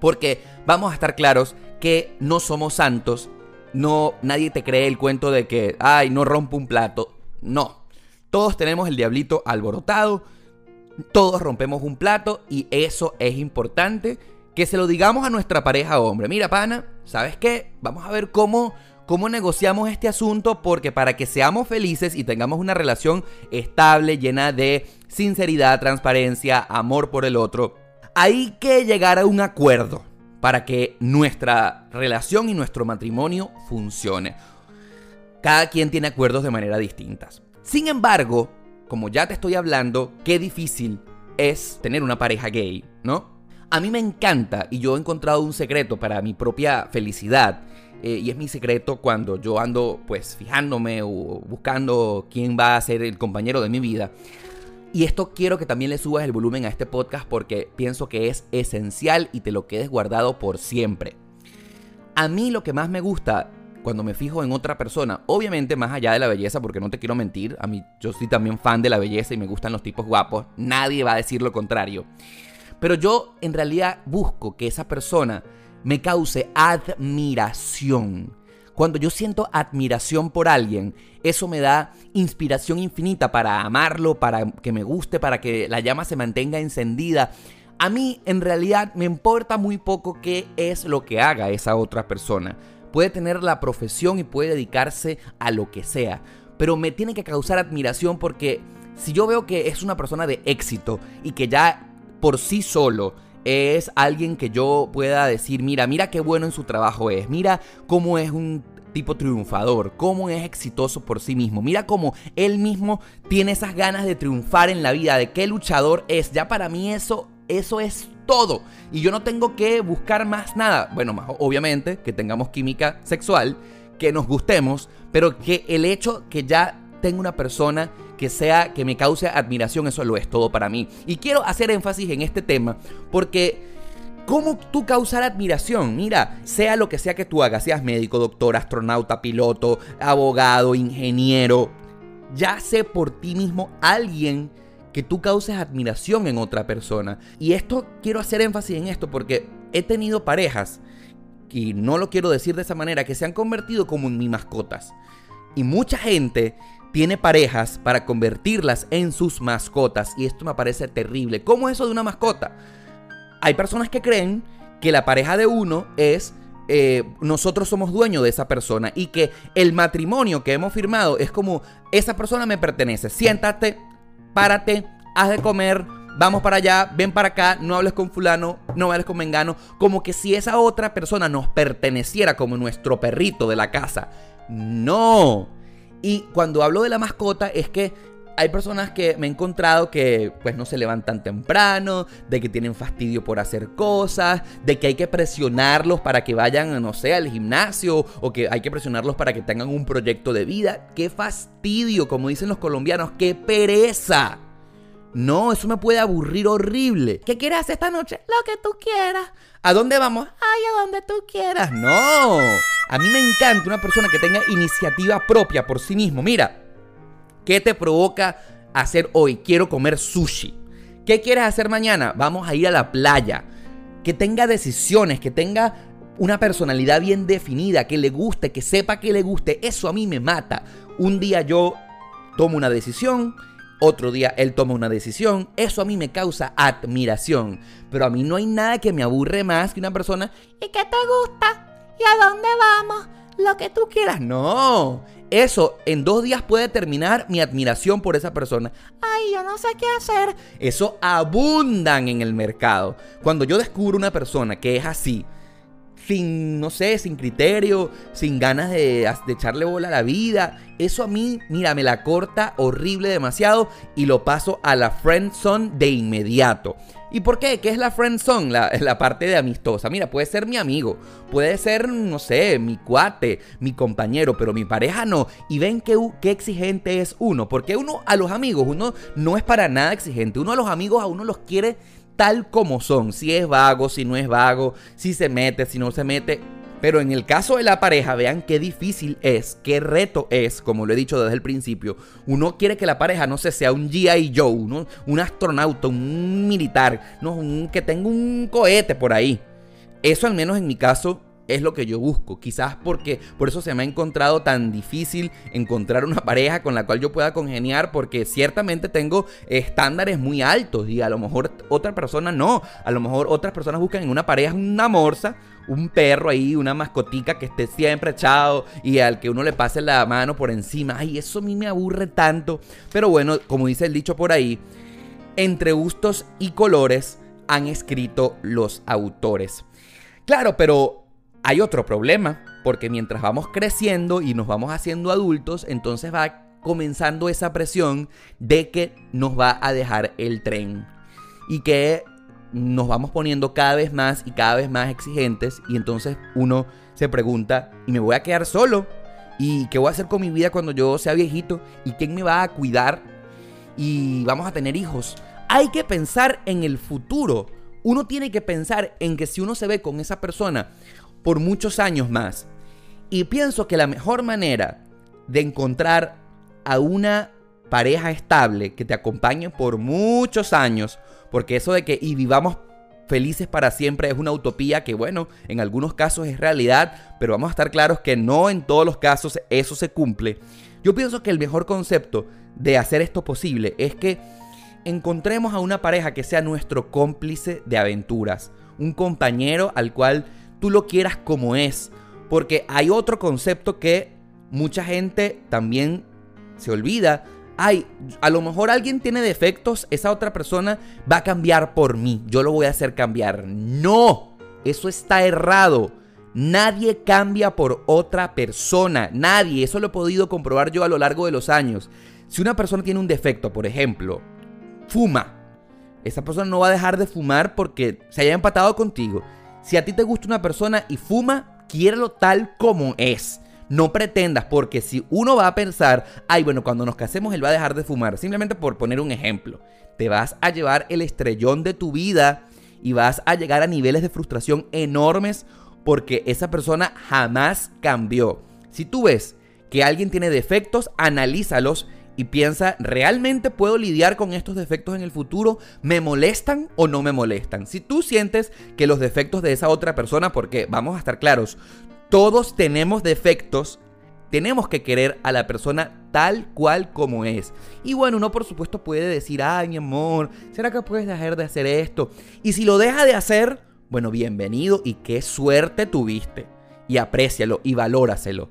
[SPEAKER 1] Porque vamos a estar claros que no somos santos no, nadie te cree el cuento de que, ay, no rompo un plato. No. Todos tenemos el diablito alborotado. Todos rompemos un plato y eso es importante que se lo digamos a nuestra pareja hombre. Mira, pana, ¿sabes qué? Vamos a ver cómo, cómo negociamos este asunto porque para que seamos felices y tengamos una relación estable, llena de sinceridad, transparencia, amor por el otro, hay que llegar a un acuerdo para que nuestra relación y nuestro matrimonio funcione. Cada quien tiene acuerdos de manera distintas. Sin embargo, como ya te estoy hablando, qué difícil es tener una pareja gay, ¿no? A mí me encanta y yo he encontrado un secreto para mi propia felicidad. Eh, y es mi secreto cuando yo ando pues fijándome o buscando quién va a ser el compañero de mi vida. Y esto quiero que también le subas el volumen a este podcast porque pienso que es esencial y te lo quedes guardado por siempre. A mí lo que más me gusta cuando me fijo en otra persona, obviamente más allá de la belleza, porque no te quiero mentir, a mí yo soy también fan de la belleza y me gustan los tipos guapos, nadie va a decir lo contrario. Pero yo en realidad busco que esa persona me cause admiración cuando yo siento admiración por alguien, eso me da inspiración infinita para amarlo, para que me guste, para que la llama se mantenga encendida. A mí en realidad me importa muy poco qué es lo que haga esa otra persona. Puede tener la profesión y puede dedicarse a lo que sea, pero me tiene que causar admiración porque si yo veo que es una persona de éxito y que ya por sí solo es alguien que yo pueda decir, mira, mira qué bueno en su trabajo es, mira cómo es un tipo triunfador, cómo es exitoso por sí mismo, mira cómo él mismo tiene esas ganas de triunfar en la vida, de qué luchador es, ya para mí eso, eso es todo. Y yo no tengo que buscar más nada. Bueno, más obviamente que tengamos química sexual, que nos gustemos, pero que el hecho que ya tenga una persona que sea, que me cause admiración, eso lo es todo para mí. Y quiero hacer énfasis en este tema porque... ¿Cómo tú causar admiración? Mira, sea lo que sea que tú hagas, seas médico, doctor, astronauta, piloto, abogado, ingeniero, ya sé por ti mismo alguien que tú causes admiración en otra persona. Y esto quiero hacer énfasis en esto porque he tenido parejas, y no lo quiero decir de esa manera, que se han convertido como en mis mascotas. Y mucha gente tiene parejas para convertirlas en sus mascotas. Y esto me parece terrible. ¿Cómo es eso de una mascota? Hay personas que creen que la pareja de uno es eh, nosotros somos dueños de esa persona y que el matrimonio que hemos firmado es como esa persona me pertenece. Siéntate, párate, haz de comer, vamos para allá, ven para acá, no hables con fulano, no hables con mengano, como que si esa otra persona nos perteneciera como nuestro perrito de la casa. No, y cuando hablo de la mascota es que hay personas que me he encontrado que pues no se levantan temprano, de que tienen fastidio por hacer cosas, de que hay que presionarlos para que vayan, no sé, al gimnasio o que hay que presionarlos para que tengan un proyecto de vida. ¡Qué fastidio! Como dicen los colombianos, ¡qué pereza! No, eso me puede aburrir horrible. ¿Qué quieres hacer esta noche? Lo que tú quieras. ¿A dónde vamos? Ay, a donde tú quieras. No. A mí me encanta una persona que tenga iniciativa propia por sí mismo. Mira, ¿qué te provoca hacer hoy? Quiero comer sushi. ¿Qué quieres hacer mañana? Vamos a ir a la playa. Que tenga decisiones, que tenga una personalidad bien definida, que le guste, que sepa que le guste. Eso a mí me mata. Un día yo tomo una decisión otro día él toma una decisión, eso a mí me causa admiración. Pero a mí no hay nada que me aburre más que una persona, ¿y qué te gusta? ¿Y a dónde vamos? Lo que tú quieras. No, eso en dos días puede terminar mi admiración por esa persona. Ay, yo no sé qué hacer. Eso abundan en el mercado. Cuando yo descubro una persona que es así, sin, no sé, sin criterio, sin ganas de, echarle bola a la vida. Eso a mí, mira, me la corta horrible demasiado y lo paso a la friend zone de inmediato. ¿Y por qué? ¿Qué es la friend zone? La, parte de amistosa. Mira, puede ser mi amigo, puede ser, no sé, mi cuate, mi compañero, pero mi pareja no. Y ven qué, qué exigente es uno. Porque uno a los amigos, uno no es para nada exigente. Uno a los amigos a uno los quiere tal como son, si es vago, si no es vago, si se mete, si no se mete. Pero en el caso de la pareja, vean qué difícil es, qué reto es, como lo he dicho desde el principio. Uno quiere que la pareja no se sea un G.I. Joe, un astronauta, un militar, ¿no? que tenga un cohete por ahí. Eso al menos en mi caso es lo que yo busco. Quizás porque por eso se me ha encontrado tan difícil encontrar una pareja con la cual yo pueda congeniar, porque ciertamente tengo estándares muy altos y a lo mejor otra persona no. A lo mejor otras personas buscan en una pareja una morsa, un perro ahí, una mascotica que esté siempre echado y al que uno le pase la mano por encima. Ay, eso a mí me aburre tanto. Pero bueno, como dice el dicho por ahí, entre gustos y colores han escrito los autores. Claro, pero hay otro problema, porque mientras vamos creciendo y nos vamos haciendo adultos, entonces va comenzando esa presión de que nos va a dejar el tren y que nos vamos poniendo cada vez más y cada vez más exigentes y entonces uno se pregunta, ¿y me voy a quedar solo? ¿Y qué voy a hacer con mi vida cuando yo sea viejito? ¿Y quién me va a cuidar? Y vamos a tener hijos. Hay que pensar en el futuro. Uno tiene que pensar en que si uno se ve con esa persona por muchos años más. Y pienso que la mejor manera de encontrar a una pareja estable que te acompañe por muchos años, porque eso de que vivamos felices para siempre es una utopía que bueno, en algunos casos es realidad, pero vamos a estar claros que no en todos los casos eso se cumple. Yo pienso que el mejor concepto de hacer esto posible es que encontremos a una pareja que sea nuestro cómplice de aventuras, un compañero al cual tú lo quieras como es. Porque hay otro concepto que mucha gente también se olvida. Ay, a lo mejor alguien tiene defectos, esa otra persona va a cambiar por mí, yo lo voy a hacer cambiar. No, eso está errado. Nadie cambia por otra persona, nadie, eso lo he podido comprobar yo a lo largo de los años. Si una persona tiene un defecto, por ejemplo, fuma, esa persona no va a dejar de fumar porque se haya empatado contigo. Si a ti te gusta una persona y fuma, quiérelo tal como es. No pretendas, porque si uno va a pensar, ay, bueno, cuando nos casemos él va a dejar de fumar, simplemente por poner un ejemplo, te vas a llevar el estrellón de tu vida y vas a llegar a niveles de frustración enormes porque esa persona jamás cambió. Si tú ves que alguien tiene defectos, analízalos y piensa, ¿realmente puedo lidiar con estos defectos en el futuro? ¿Me molestan o no me molestan? Si tú sientes que los defectos de esa otra persona, porque vamos a estar claros, todos tenemos defectos, tenemos que querer a la persona tal cual como es. Y bueno, uno por supuesto puede decir, ay mi amor, ¿será que puedes dejar de hacer esto? Y si lo deja de hacer, bueno, bienvenido y qué suerte tuviste. Y aprécialo y valóraselo.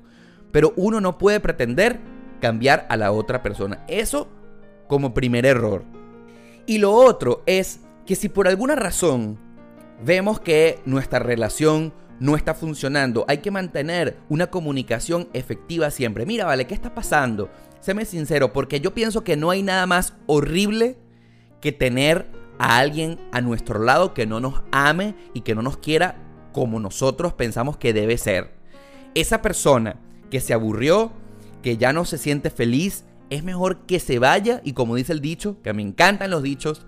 [SPEAKER 1] Pero uno no puede pretender cambiar a la otra persona. Eso como primer error. Y lo otro es que si por alguna razón vemos que nuestra relación no está funcionando, hay que mantener una comunicación efectiva siempre. Mira, vale, ¿qué está pasando? Séme sincero, porque yo pienso que no hay nada más horrible que tener a alguien a nuestro lado que no nos ame y que no nos quiera como nosotros pensamos que debe ser. Esa persona que se aburrió, que ya no se siente feliz, es mejor que se vaya y como dice el dicho, que me encantan los dichos,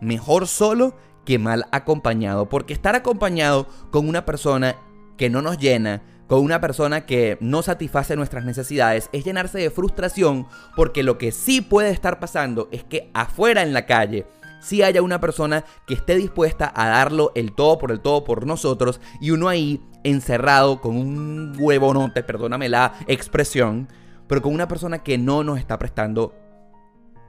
[SPEAKER 1] mejor solo que mal acompañado, porque estar acompañado con una persona que no nos llena, con una persona que no satisface nuestras necesidades, es llenarse de frustración, porque lo que sí puede estar pasando es que afuera en la calle, si haya una persona que esté dispuesta a darlo el todo por el todo por nosotros y uno ahí encerrado con un huevonote, perdóname la expresión, pero con una persona que no nos está prestando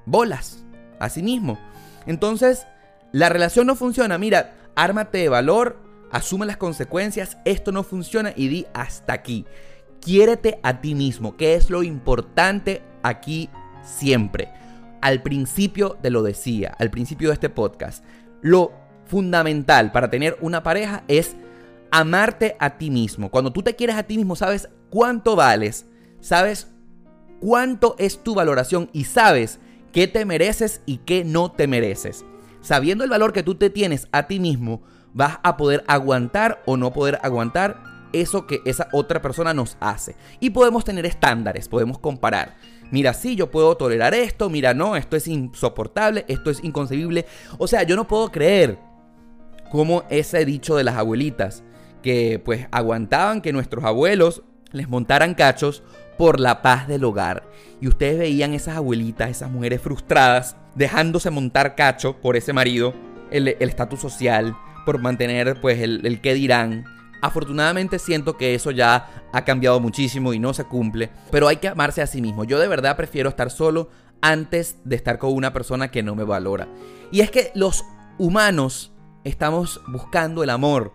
[SPEAKER 1] bolas a sí mismo. Entonces, la relación no funciona. Mira, ármate de valor, asume las consecuencias, esto no funciona y di hasta aquí. Quiérete a ti mismo, que es lo importante aquí siempre. Al principio te lo decía, al principio de este podcast, lo fundamental para tener una pareja es amarte a ti mismo. Cuando tú te quieres a ti mismo, sabes cuánto vales, sabes cuánto es tu valoración y sabes qué te mereces y qué no te mereces. Sabiendo el valor que tú te tienes a ti mismo, vas a poder aguantar o no poder aguantar eso que esa otra persona nos hace. Y podemos tener estándares, podemos comparar. Mira, sí, yo puedo tolerar esto, mira, no, esto es insoportable, esto es inconcebible. O sea, yo no puedo creer como ese dicho de las abuelitas, que pues aguantaban que nuestros abuelos les montaran cachos por la paz del hogar. Y ustedes veían esas abuelitas, esas mujeres frustradas, dejándose montar cacho por ese marido, el estatus social, por mantener pues el, el qué dirán. Afortunadamente siento que eso ya ha cambiado muchísimo y no se cumple, pero hay que amarse a sí mismo. Yo de verdad prefiero estar solo antes de estar con una persona que no me valora. Y es que los humanos estamos buscando el amor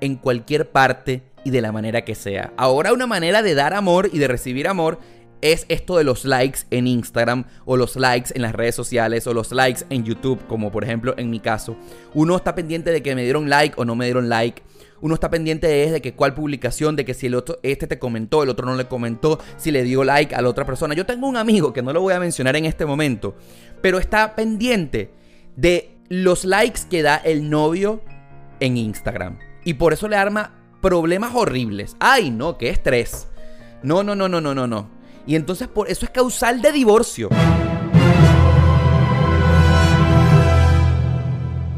[SPEAKER 1] en cualquier parte y de la manera que sea. Ahora una manera de dar amor y de recibir amor es esto de los likes en Instagram o los likes en las redes sociales o los likes en YouTube, como por ejemplo en mi caso. Uno está pendiente de que me dieron like o no me dieron like. Uno está pendiente de, que cuál publicación, de que si el otro, este te comentó, el otro no le comentó, si le dio like a la otra persona. Yo tengo un amigo que no lo voy a mencionar en este momento, pero está pendiente de los likes que da el novio en Instagram. Y por eso le arma problemas horribles. Ay, no, qué estrés. No, no, no, no, no, no, no. Y entonces por eso es causal de divorcio.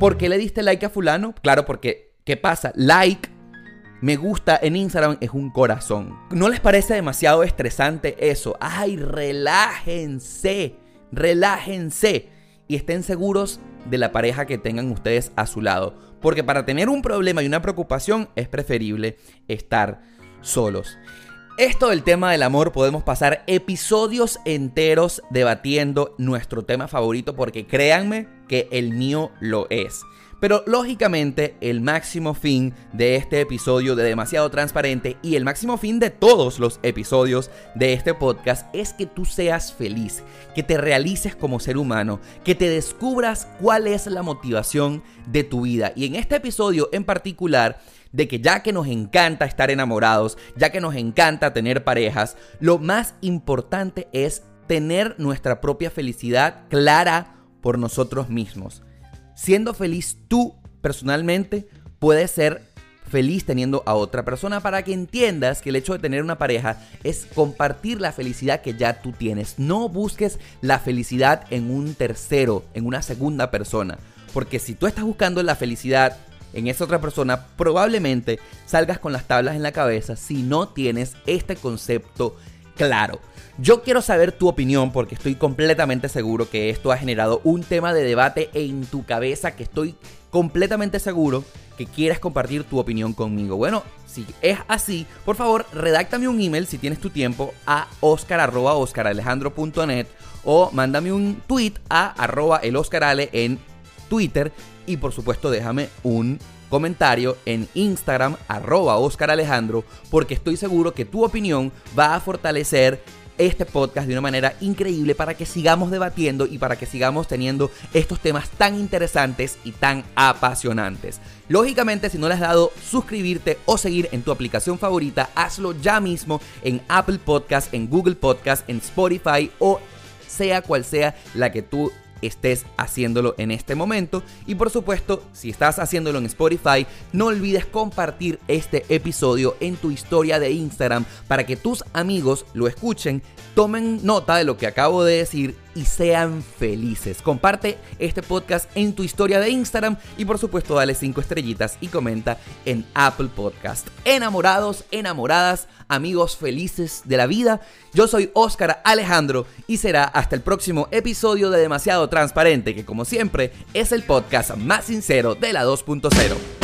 [SPEAKER 1] ¿Por qué le diste like a fulano? Claro, porque ¿qué pasa? Like, me gusta en Instagram es un corazón. ¿No les parece demasiado estresante eso? Ay, relájense, relájense y estén seguros de la pareja que tengan ustedes a su lado. Porque para tener un problema y una preocupación es preferible estar solos. Esto del tema del amor podemos pasar episodios enteros debatiendo nuestro tema favorito porque créanme que el mío lo es. Pero lógicamente el máximo fin de este episodio de Demasiado Transparente y el máximo fin de todos los episodios de este podcast es que tú seas feliz, que te realices como ser humano, que te descubras cuál es la motivación de tu vida. Y en este episodio en particular de que ya que nos encanta estar enamorados, ya que nos encanta tener parejas, lo más importante es tener nuestra propia felicidad clara por nosotros mismos. Siendo feliz tú personalmente, puedes ser feliz teniendo a otra persona para que entiendas que el hecho de tener una pareja es compartir la felicidad que ya tú tienes. No busques la felicidad en un tercero, en una segunda persona. Porque si tú estás buscando la felicidad en esa otra persona, probablemente salgas con las tablas en la cabeza si no tienes este concepto claro. Yo quiero saber tu opinión porque estoy completamente seguro que esto ha generado un tema de debate en tu cabeza que estoy completamente seguro que quieres compartir tu opinión conmigo. Bueno, si es así, por favor, redáctame un email si tienes tu tiempo a oscar.oscaralejandro.net o mándame un tweet a arroba el en Twitter y por supuesto déjame un comentario en Instagram arroba Oscar Alejandro porque estoy seguro que tu opinión va a fortalecer este podcast de una manera increíble para que sigamos debatiendo y para que sigamos teniendo estos temas tan interesantes y tan apasionantes. Lógicamente, si no le has dado suscribirte o seguir en tu aplicación favorita, hazlo ya mismo en Apple Podcast, en Google Podcast, en Spotify o sea cual sea la que tú estés haciéndolo en este momento. Y por supuesto, si estás haciéndolo en Spotify, no olvides compartir este episodio en tu historia de Instagram para que tus amigos lo escuchen, tomen nota de lo que acabo de decir y sean felices. Comparte este podcast en tu historia de Instagram y por supuesto dale 5 estrellitas y comenta en Apple Podcast. Enamorados, enamoradas, amigos felices de la vida. Yo soy Oscar Alejandro y será hasta el próximo episodio de Demasiado Transparente, que como siempre es el podcast más sincero de la 2.0.